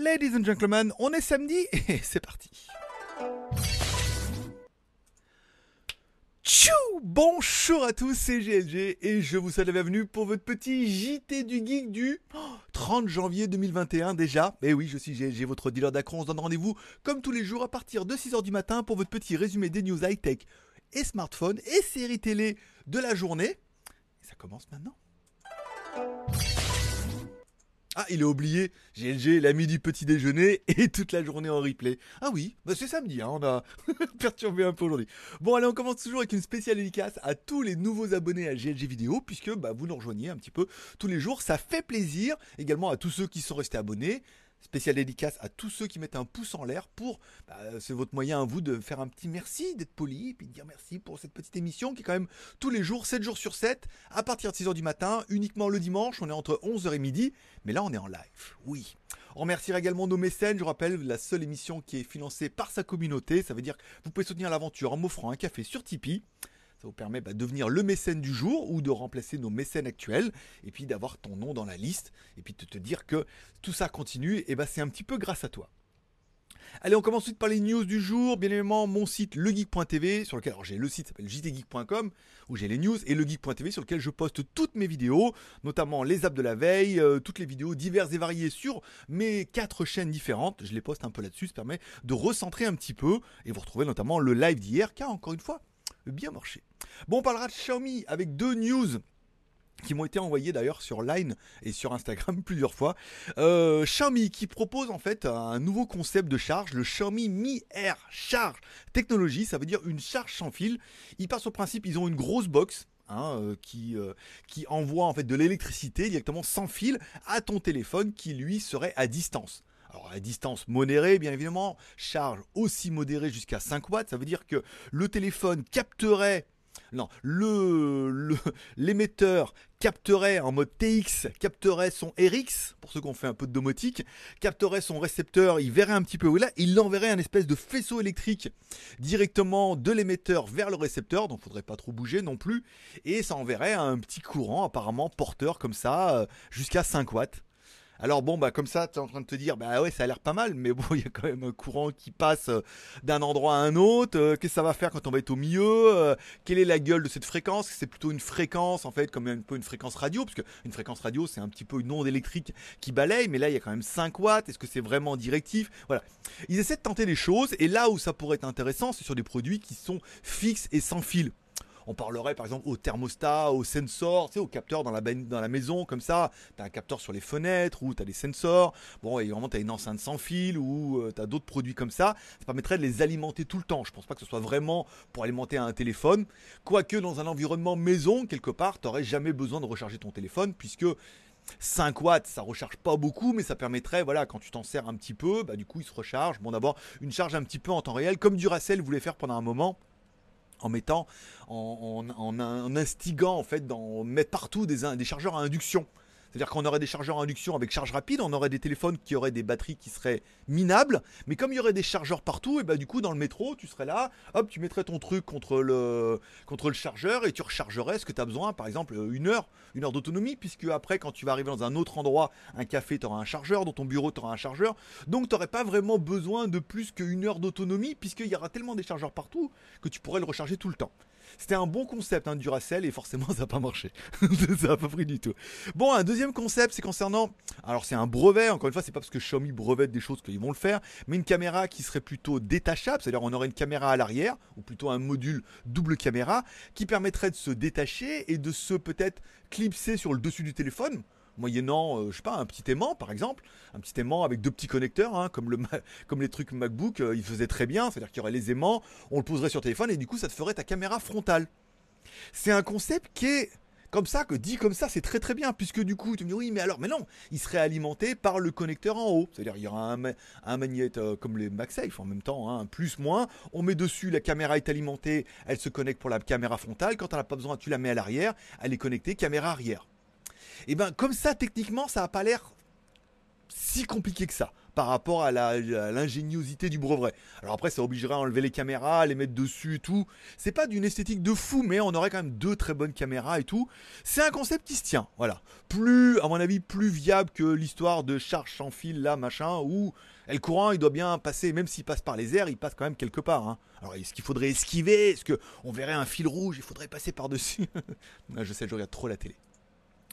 Ladies and gentlemen, on est samedi et c'est parti. Tchou Bonjour à tous, c'est GLG et je vous souhaite la bienvenue pour votre petit JT du Geek du 30 janvier 2021 déjà. Et oui, je suis GLG, votre dealer d'acron. On se donne rendez-vous comme tous les jours à partir de 6h du matin pour votre petit résumé des news high-tech et smartphones et séries télé de la journée. Et ça commence maintenant. Ah, il est oublié, GLG, l'ami du petit déjeuner et toute la journée en replay. Ah oui, bah c'est samedi, hein, on a perturbé un peu aujourd'hui. Bon, allez, on commence toujours avec une spéciale dédicace à tous les nouveaux abonnés à GLG Vidéo, puisque bah, vous nous rejoignez un petit peu tous les jours. Ça fait plaisir, également à tous ceux qui sont restés abonnés. Spécial dédicace à tous ceux qui mettent un pouce en l'air pour, bah, c'est votre moyen à vous de faire un petit merci, d'être poli, et puis de dire merci pour cette petite émission qui est quand même tous les jours, 7 jours sur 7, à partir de 6h du matin, uniquement le dimanche, on est entre 11h et midi, mais là on est en live, oui. On remerciera également nos mécènes, je rappelle, la seule émission qui est financée par sa communauté, ça veut dire que vous pouvez soutenir l'aventure en m'offrant un café sur Tipeee. Ça vous permet bah, de devenir le mécène du jour ou de remplacer nos mécènes actuels et puis d'avoir ton nom dans la liste et puis de te dire que tout ça continue et bah c'est un petit peu grâce à toi. Allez, on commence ensuite par les news du jour. Bien évidemment, mon site legeek.tv, sur lequel j'ai le site s'appelle jtgeek.com, où j'ai les news, et legeek.tv, sur lequel je poste toutes mes vidéos, notamment les apps de la veille, euh, toutes les vidéos diverses et variées sur mes quatre chaînes différentes. Je les poste un peu là-dessus, ça permet de recentrer un petit peu, et vous retrouvez notamment le live d'hier, a encore une fois bien marché. Bon, on parlera de Xiaomi avec deux news qui m'ont été envoyés d'ailleurs sur Line et sur Instagram plusieurs fois. Euh, Xiaomi qui propose en fait un nouveau concept de charge, le Xiaomi Mi Air Charge Technologie, ça veut dire une charge sans fil. Ils partent le principe, ils ont une grosse box. Hein, euh, qui, euh, qui envoie en fait de l'électricité directement sans fil à ton téléphone qui lui serait à distance. Alors à distance modérée, bien évidemment, charge aussi modérée jusqu'à 5 watts, ça veut dire que le téléphone capterait non, le l'émetteur capterait en mode TX, capterait son RX, pour ceux qui ont fait un peu de domotique, capterait son récepteur, il verrait un petit peu où là, il enverrait un espèce de faisceau électrique directement de l'émetteur vers le récepteur, donc faudrait pas trop bouger non plus, et ça enverrait un petit courant apparemment porteur comme ça, euh, jusqu'à 5 watts. Alors bon, bah comme ça, tu es en train de te dire, bah ouais, ça a l'air pas mal, mais bon, il y a quand même un courant qui passe euh, d'un endroit à un autre. Euh, qu'est-ce que ça va faire quand on va être au milieu euh, Quelle est la gueule de cette fréquence? C'est plutôt une fréquence, en fait, comme un peu une fréquence radio, parce qu'une fréquence radio, c'est un petit peu une onde électrique qui balaye, mais là, il y a quand même 5 watts. Est-ce que c'est vraiment directif? Voilà. Ils essaient de tenter des choses, et là où ça pourrait être intéressant, c'est sur des produits qui sont fixes et sans fil. On parlerait par exemple au thermostat, au sensor, tu sais, au capteur dans la, maison, comme ça. Tu as un capteur sur les fenêtres ou tu as des sensors. Bon, vraiment, tu as une enceinte sans fil ou euh, tu as d'autres produits comme ça. Ça permettrait de les alimenter tout le temps. Je pense pas que ce soit vraiment pour alimenter un téléphone. Quoique dans un environnement maison, quelque part, tu n'aurais jamais besoin de recharger ton téléphone puisque 5 watts, ça recharge pas beaucoup, mais ça permettrait, voilà, quand tu t'en sers un petit peu, bah du coup il se recharge. Bon d'abord une charge un petit peu en temps réel, comme Duracell voulait faire pendant un moment en mettant, en, instigant en fait, dans mettre partout des, des chargeurs à induction. C'est-à-dire qu'on aurait des chargeurs à induction avec charge rapide, on aurait des téléphones qui auraient des batteries qui seraient minables, mais comme il y aurait des chargeurs partout, et bah du coup dans le métro, tu serais là, hop, tu mettrais ton truc contre le, contre le chargeur et tu rechargerais ce que tu as besoin, par exemple une heure, une heure d'autonomie, puisque après quand tu vas arriver dans un autre endroit, un café, tu auras un chargeur, dans ton bureau, tu auras un chargeur, donc tu n'aurais pas vraiment besoin de plus qu'une heure d'autonomie, puisqu'il y aura tellement des chargeurs partout que tu pourrais le recharger tout le temps. C'était un bon concept, hein, Duracell, et forcément, ça n'a pas marché. ça n'a pas pris du tout. Bon, un deuxième concept, c'est concernant. Alors, c'est un brevet, encore une fois, c'est pas parce que Xiaomi brevette des choses qu'ils vont le faire, mais une caméra qui serait plutôt détachable, c'est-à-dire on aurait une caméra à l'arrière, ou plutôt un module double caméra, qui permettrait de se détacher et de se peut-être clipser sur le dessus du téléphone moyennant, euh, je sais pas, un petit aimant par exemple, un petit aimant avec deux petits connecteurs, hein, comme, le, comme les trucs MacBook, euh, ils faisaient très bien, c'est-à-dire qu'il y aurait les aimants, on le poserait sur téléphone et du coup ça te ferait ta caméra frontale. C'est un concept qui est comme ça, que dit comme ça, c'est très très bien, puisque du coup, tu me dis oui, mais alors, mais non, il serait alimenté par le connecteur en haut. C'est-à-dire, il y aura un, un magnète euh, comme les MagSafe en même temps, hein, plus, moins. On met dessus, la caméra est alimentée, elle se connecte pour la caméra frontale. Quand elle n'a pas besoin, tu la mets à l'arrière, elle est connectée, caméra arrière. Et ben comme ça, techniquement, ça n'a pas l'air si compliqué que ça par rapport à l'ingéniosité du brevet. Alors après, ça obligerait à enlever les caméras, les mettre dessus et tout. C'est pas d'une esthétique de fou, mais on aurait quand même deux très bonnes caméras et tout. C'est un concept qui se tient, voilà. Plus, à mon avis, plus viable que l'histoire de charge sans fil là, machin, où le courant, il doit bien passer, même s'il passe par les airs, il passe quand même quelque part. Hein. Alors, est-ce qu'il faudrait esquiver? Est-ce qu'on verrait un fil rouge? Il faudrait passer par-dessus Je sais, je regarde trop la télé.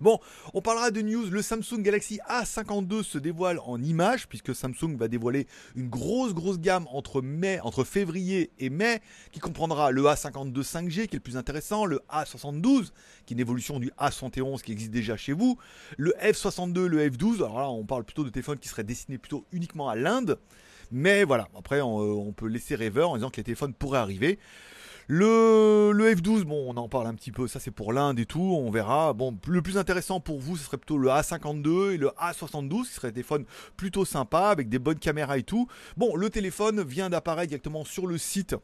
Bon, on parlera de news. Le Samsung Galaxy A52 se dévoile en images, puisque Samsung va dévoiler une grosse, grosse gamme entre mai, entre février et mai, qui comprendra le A52 5G, qui est le plus intéressant, le A72, qui est une évolution du A71 qui existe déjà chez vous, le F62, le F12. Alors là, on parle plutôt de téléphones qui seraient destinés plutôt uniquement à l'Inde. Mais voilà, après, on, euh, peut laisser rêveur en disant que les téléphones pourraient arriver. Le, F12, bon, on en parle un petit peu, ça c'est pour l'Inde et tout, on verra. Bon, le plus intéressant pour vous, ce serait plutôt le A52 et le A72, qui seraient des téléphones plutôt sympas, avec des bonnes caméras et tout. Bon, le téléphone vient d'apparaître directement sur le site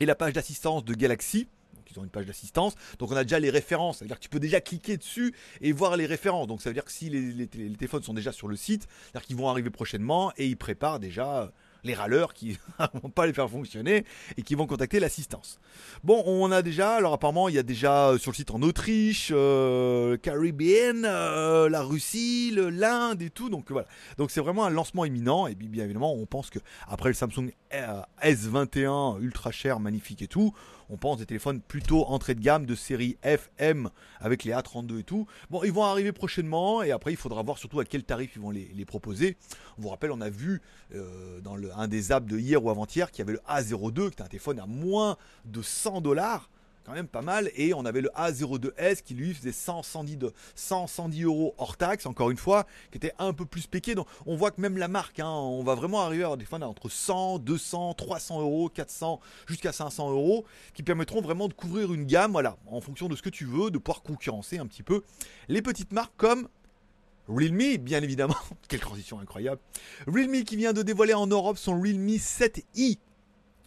et la page d'assistance de Galaxy ils ont une page d'assistance. Donc on a déjà les références, c'est-à-dire que tu peux déjà cliquer dessus et voir les références. Donc ça veut dire que si les, les téléphones sont déjà sur le site, c'est-à-dire qu'ils vont arriver prochainement et ils préparent déjà les râleurs qui vont pas les faire fonctionner et qui vont contacter l'assistance. Bon, on a déjà, alors apparemment il y a déjà euh, sur le site en Autriche, euh, Caribbean, euh, la Russie, l'Inde et tout, donc voilà. Donc c'est vraiment un lancement imminent et bien évidemment on pense que après le Samsung S21 ultra cher, magnifique et tout, on pense des téléphones plutôt entrée de gamme de série FM avec les A32 et tout. Bon, ils vont arriver prochainement et après il faudra voir surtout à quel tarif ils vont les, proposer. On vous rappelle, on a vu euh, dans un des apps de hier ou avant-hier qu'il y avait le A02 qui était un téléphone à moins de 100 dollars quand même pas mal. Et on avait le A02S qui lui faisait 100, 110, 100, 110 euros hors taxe, encore une fois, qui était un peu plus péqué. Donc on voit que même la marque, hein, on va vraiment arriver à des fois entre 100, 200, 300 euros, 400, jusqu'à 500 euros, qui permettront vraiment de couvrir une gamme, voilà, en fonction de ce que tu veux, de pouvoir concurrencer un petit peu les petites marques comme Realme, bien évidemment. Quelle transition incroyable. Realme qui vient de dévoiler en Europe son Realme 7i.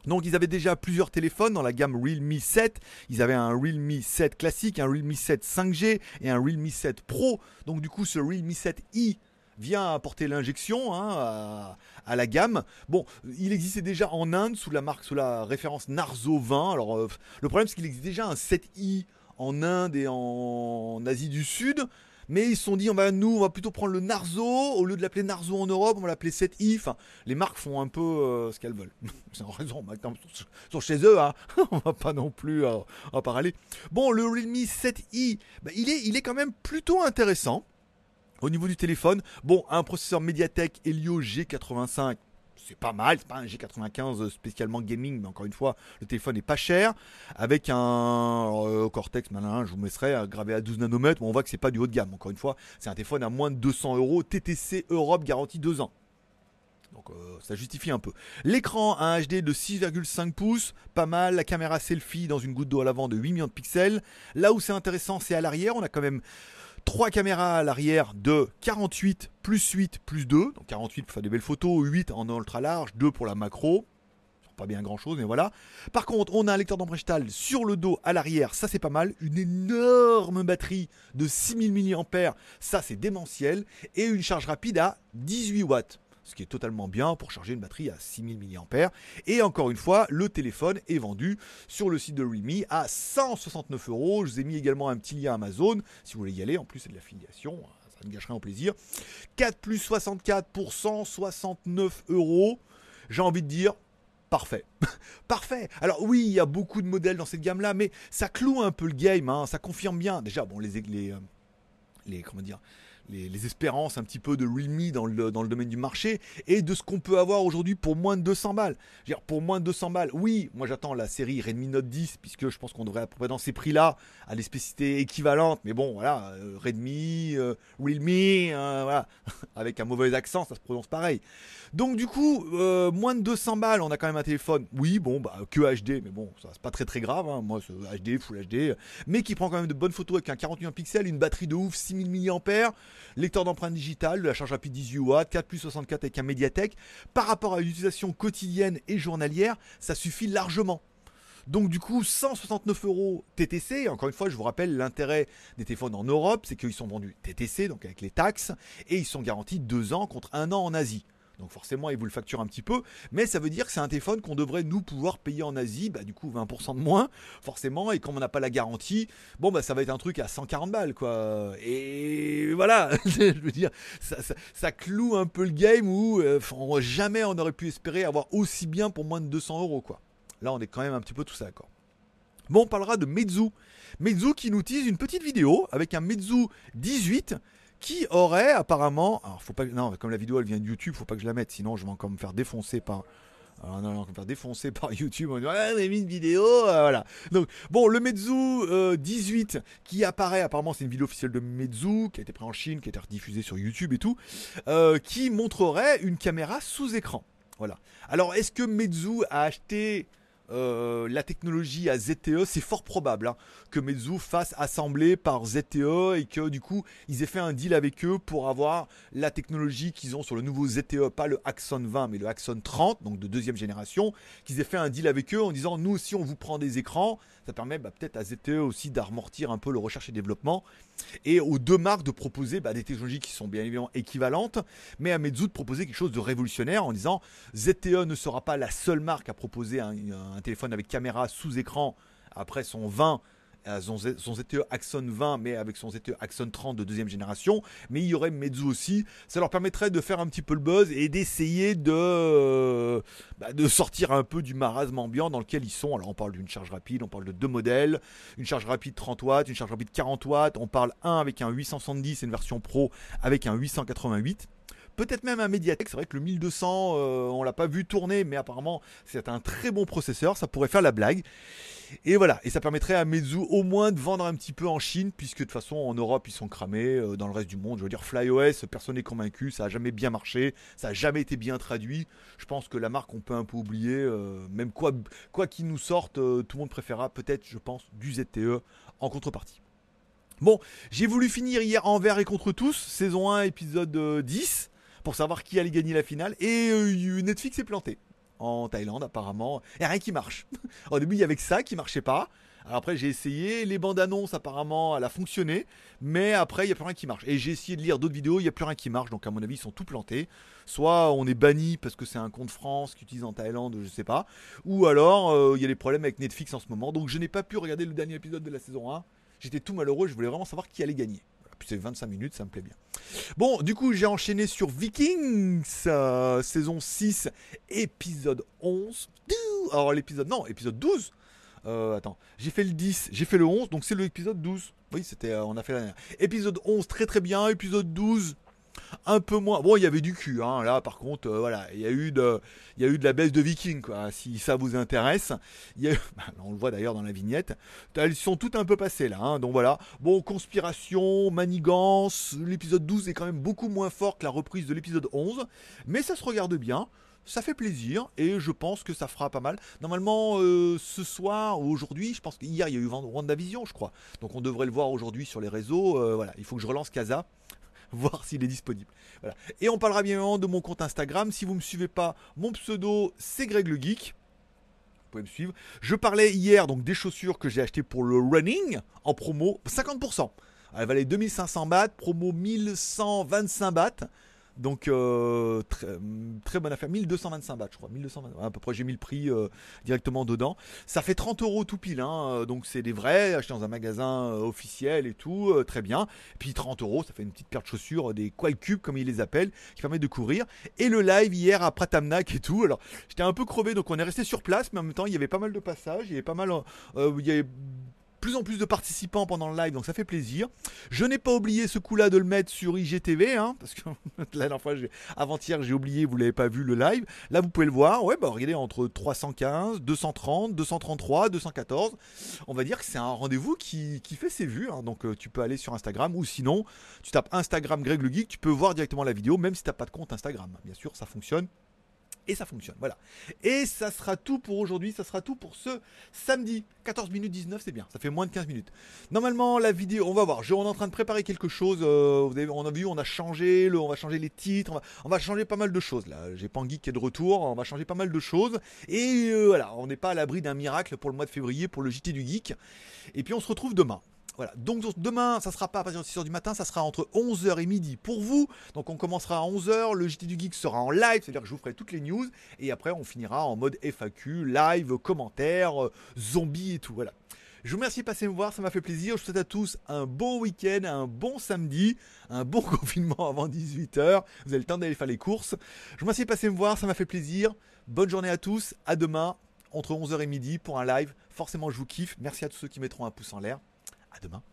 Donc ils avaient déjà plusieurs téléphones dans la gamme Realme 7. Ils avaient un Realme 7 classique, un Realme 7 5G et un Realme 7 Pro. Donc du coup ce Realme 7i vient apporter l'injection hein, à, la gamme. Bon, il existait déjà en Inde sous la marque, sous la référence Narzo 20. Alors euh, le problème c'est qu'il existe déjà un 7i en Inde et en Asie du Sud. Mais ils se sont dit, on va, nous, on va plutôt prendre le Narzo. Au lieu de l'appeler Narzo en Europe, on va l'appeler 7i. Enfin, les marques font un peu euh, ce qu'elles veulent. C'est en raison. Maintenant, ils sont chez eux. Hein. on va pas non plus euh, en parler. Bon, le Realme 7i, bah, il, est, il est quand même plutôt intéressant. Au niveau du téléphone, bon, un processeur Mediatek Helio G85 c'est pas mal, c'est pas un G95 spécialement gaming, mais encore une fois, le téléphone est pas cher, avec un euh, Cortex, malin, je vous mettrai euh, gravé à 12 nanomètres, mais on voit que c'est pas du haut de gamme, encore une fois, c'est un téléphone à moins de 200 euros, TTC Europe garantie 2 ans. Donc euh, ça justifie un peu. L'écran a un HD de 6,5 pouces, pas mal. La caméra selfie dans une goutte d'eau à l'avant de 8 millions de pixels. Là où c'est intéressant, c'est à l'arrière. On a quand même 3 caméras à l'arrière de 48 plus 8 plus 2. Donc 48 pour faire des belles photos, 8 en ultra large, 2 pour la macro. Pas bien grand chose, mais voilà. Par contre, on a un lecteur d'empreinte digitale sur le dos à l'arrière, ça c'est pas mal. Une énorme batterie de 6000 mAh, ça c'est démentiel. Et une charge rapide à 18 watts ce qui est totalement bien pour charger une batterie à 6000 mAh. Et encore une fois, le téléphone est vendu sur le site de Realme à 169 euros. Je vous ai mis également un petit lien Amazon si vous voulez y aller. En plus, c'est de l'affiliation, ça ne gâche rien plaisir. 4 plus 64 pour 169 euros. J'ai envie de dire, parfait. parfait. Alors oui, il y a beaucoup de modèles dans cette gamme-là, mais ça cloue un peu le game, hein. ça confirme bien. Déjà, bon, les, les, euh, les comment dire, les, espérances un petit peu de Realme dans le, dans le domaine du marché et de ce qu'on peut avoir aujourd'hui pour moins de 200 balles. dire, pour moins de 200 balles, oui, moi j'attends la série Redmi Note 10 puisque je pense qu'on devrait à peu près dans ces prix-là à des spécificités équivalentes. Mais bon, voilà, euh, Redmi, euh, Realme, euh, voilà, avec un mauvais accent, ça se prononce pareil. Donc du coup, moins de 200 balles, on a quand même un téléphone. Oui, bon, bah que HD, mais bon, ça c'est pas très très grave. Hein. Moi, HD, Full HD, mais qui prend quand même de bonnes photos avec un 48 pixels, une batterie de ouf, 6000 mAh lecteur d'empreintes digitales, la charge rapide 18 watts, 4 plus 64 avec un médiathèque. Par rapport à l'utilisation quotidienne et journalière, ça suffit largement. Donc du coup, 169 euros TTC. Encore une fois, je vous rappelle, l'intérêt des téléphones en Europe, c'est qu'ils sont vendus TTC, donc avec les taxes, et ils sont garantis 2 ans contre 1 an en Asie. Donc forcément, ils vous le facturent un petit peu, mais ça veut dire que c'est un téléphone qu'on devrait nous pouvoir payer en Asie, bah du coup 20% de moins, forcément, et comme on n'a pas la garantie, bon bah ça va être un truc à 140 balles quoi. Et voilà, je veux dire, ça, cloue un peu le game où euh, jamais on aurait pu espérer avoir aussi bien pour moins de 200 euros quoi. Là, on est quand même un petit peu tout ça d'accord. Bon, on parlera de Meizu. Meizu qui nous tease une petite vidéo avec un Meizu 18 qui aurait apparemment. Alors, faut pas. Non, comme la vidéo elle vient de YouTube, faut pas que je la mette, sinon je vais encore me faire défoncer par. Alors non, non, me faire défoncer par YouTube. On dit, ouais, on a mis une vidéo, euh, voilà. Donc, bon, le Meizu 18 euh, qui apparaît, apparemment, c'est une vidéo officielle de Meizu qui a été prise en Chine, qui a été rediffusée sur YouTube et tout, euh, qui montrerait une caméra sous écran. Voilà. Alors, est-ce que Meizu a acheté euh, la technologie à ZTE, c'est fort probable hein, que Meizu fasse assembler par ZTE et que du coup ils aient fait un deal avec eux pour avoir la technologie qu'ils ont sur le nouveau ZTE, pas le Axon 20 mais le Axon 30, donc de deuxième génération, qu'ils aient fait un deal avec eux en disant nous aussi on vous prend des écrans, ça permet bah, peut-être à ZTE aussi d'amortir un peu le recherche et développement et aux deux marques de proposer bah, des technologies qui sont bien évidemment équivalentes, mais à Meizu de proposer quelque chose de révolutionnaire en disant ZTE ne sera pas la seule marque à proposer un, un téléphone avec caméra sous écran après son 20 son, ZTE Axon 20, mais avec son ZTE Axon 30 de deuxième génération. Mais il y aurait Meizu aussi. Ça leur permettrait de faire un petit peu le buzz et d'essayer de, bah, de sortir un peu du marasme ambiant dans lequel ils sont. Alors on parle d'une charge rapide, on parle de deux modèles. Une charge rapide 30 watts, une charge rapide 40 watts. On parle un avec un 870 et une version pro avec un 888 peut-être même un Mediatek. C'est vrai que le 1200, euh, on l'a pas vu tourner, mais apparemment c'est un très bon processeur. Ça pourrait faire la blague. Et voilà, et ça permettrait à Meizu au moins de vendre un petit peu en Chine, puisque de toute façon en Europe ils sont cramés, euh, dans le reste du monde, je veux dire FlyOS, personne n'est convaincu, ça a jamais bien marché, ça a jamais été bien traduit. Je pense que la marque on peut un peu oublier, euh, même quoi quoi qu'il nous sorte, tout le monde préférera peut-être, je pense, du ZTE en contrepartie. Bon, j'ai voulu finir hier envers et contre tous, saison 1, épisode 10 pour savoir qui allait gagner la finale. Et euh, Netflix est planté en Thaïlande apparemment. Il n'y a rien qui marche. Au début, il y avait ça qui marchait pas. Après, j'ai essayé. Les bandes annonces, apparemment, elle a fonctionné. Mais après, il n'y a plus rien qui marche. Et j'ai essayé de lire d'autres vidéos, il n'y a plus rien qui marche. Donc, à mon avis, ils sont tout plantés. Soit on est banni parce que c'est un compte France qui utilise en Thaïlande, je sais pas. Ou alors, euh, il y a des problèmes avec Netflix en ce moment. Donc, je n'ai pas pu regarder le dernier épisode de la saison 1. J'étais tout malheureux. Je voulais vraiment savoir qui allait gagner c'est 25 minutes, ça me plaît bien. Bon, du coup, j'ai enchaîné sur Vikings, euh, saison 6, épisode 11. Alors, l'épisode, non, épisode 12. Euh, attends, j'ai fait le 10, j'ai fait le 11, donc c'est l'épisode 12. Oui, c'était, euh, on a fait la dernière. Épisode 11, très très bien. Épisode 12, un peu moins. Bon, il y avait du cul, hein. là par contre, euh, voilà, il y, a eu de, il y a eu de la baisse de Viking, quoi, si ça vous intéresse. Y bah, on le voit d'ailleurs dans la vignette. Elles sont toutes un peu passées là, hein. donc voilà. Bon, conspiration, manigance, l'épisode 12 est quand même beaucoup moins fort que la reprise de l'épisode 11, mais ça se regarde bien. Ça fait plaisir et je pense que ça fera pas mal. Normalement, euh, ce soir ou aujourd'hui, je pense qu'hier il y a eu WandaVision, je crois. Donc on devrait le voir aujourd'hui sur les réseaux. Euh, voilà, il faut que je relance Casa voir s'il est disponible. Et on parlera bien évidemment de mon compte Instagram. Si vous ne me suivez pas, mon pseudo c'est Greg le Geek. Vous pouvez me suivre. Je parlais hier donc des chaussures que j'ai achetées pour le running en promo 50%. Elle valait 2500 bahts, promo 1125 bahts. Donc euh, très, très, bonne affaire, 1225 bahts je crois, 1220, à peu près j'ai mis le prix euh, directement dedans. Ça fait 30 euros tout pile, hein, euh, donc c'est des vrais, achetés dans un magasin officiel et tout, très bien. Puis 30 euros, ça fait une petite paire de chaussures, des Qualcubes comme ils les appellent, qui permettent de courir. Et le live hier à Pratamnak et tout, alors j'étais un peu crevé, donc on est resté sur place, mais en même temps il y avait pas mal de passages, il y avait pas mal, il plus en plus de participants pendant le live, donc ça fait plaisir. Je n'ai pas oublié ce coup-là de le mettre sur IGTV, hein, parce que la dernière fois, avant-hier, j'ai oublié, vous l'avez pas vu le live. Là, vous pouvez le voir. Ouais, bah regardez, entre 315, 230, 233, 214. On va dire que c'est un rendez-vous qui, fait ses vues. Hein. donc euh, tu peux aller sur Instagram ou sinon, tu tapes Instagram Greg le Geek, tu peux voir directement la vidéo, même si tu n'as pas de compte Instagram. Bien sûr, ça fonctionne Et ça fonctionne, voilà. Et ça sera tout pour aujourd'hui, ça sera tout pour ce samedi. 14 minutes 19, c'est bien, ça fait moins de 15 minutes. Normalement, la vidéo, on va voir, je, on est en train de préparer quelque chose, euh, on a vu, on a changé, le, on va changer les titres, on va, on va changer pas mal de choses là. J'ai Pangui qui est de retour, on va changer pas mal de choses. Et euh, voilà, on n'est pas à l'abri d'un miracle pour le mois de février, pour le JT du Geek. Et puis on se retrouve demain. Voilà. Donc demain, ça sera pas à partir de 6h du matin, ça sera entre 11h et midi pour vous. Donc on commencera à 11h, le JT du Geek sera en live, c'est-à-dire que je vous ferai toutes les news. Et après, on finira en mode FAQ, live, commentaires, euh, zombies et tout. Voilà. Je vous remercie de passer me voir, ça m'a fait plaisir. Je vous souhaite à tous un bon week-end, un bon samedi, un bon confinement avant 18h. Vous avez le temps d'aller faire les courses. Je vous remercie de passer me voir, ça m'a fait plaisir. Bonne journée à tous, à demain entre 11h et midi pour un live. Forcément, je vous kiffe. Merci à tous ceux qui mettront un pouce en l'air. À demain.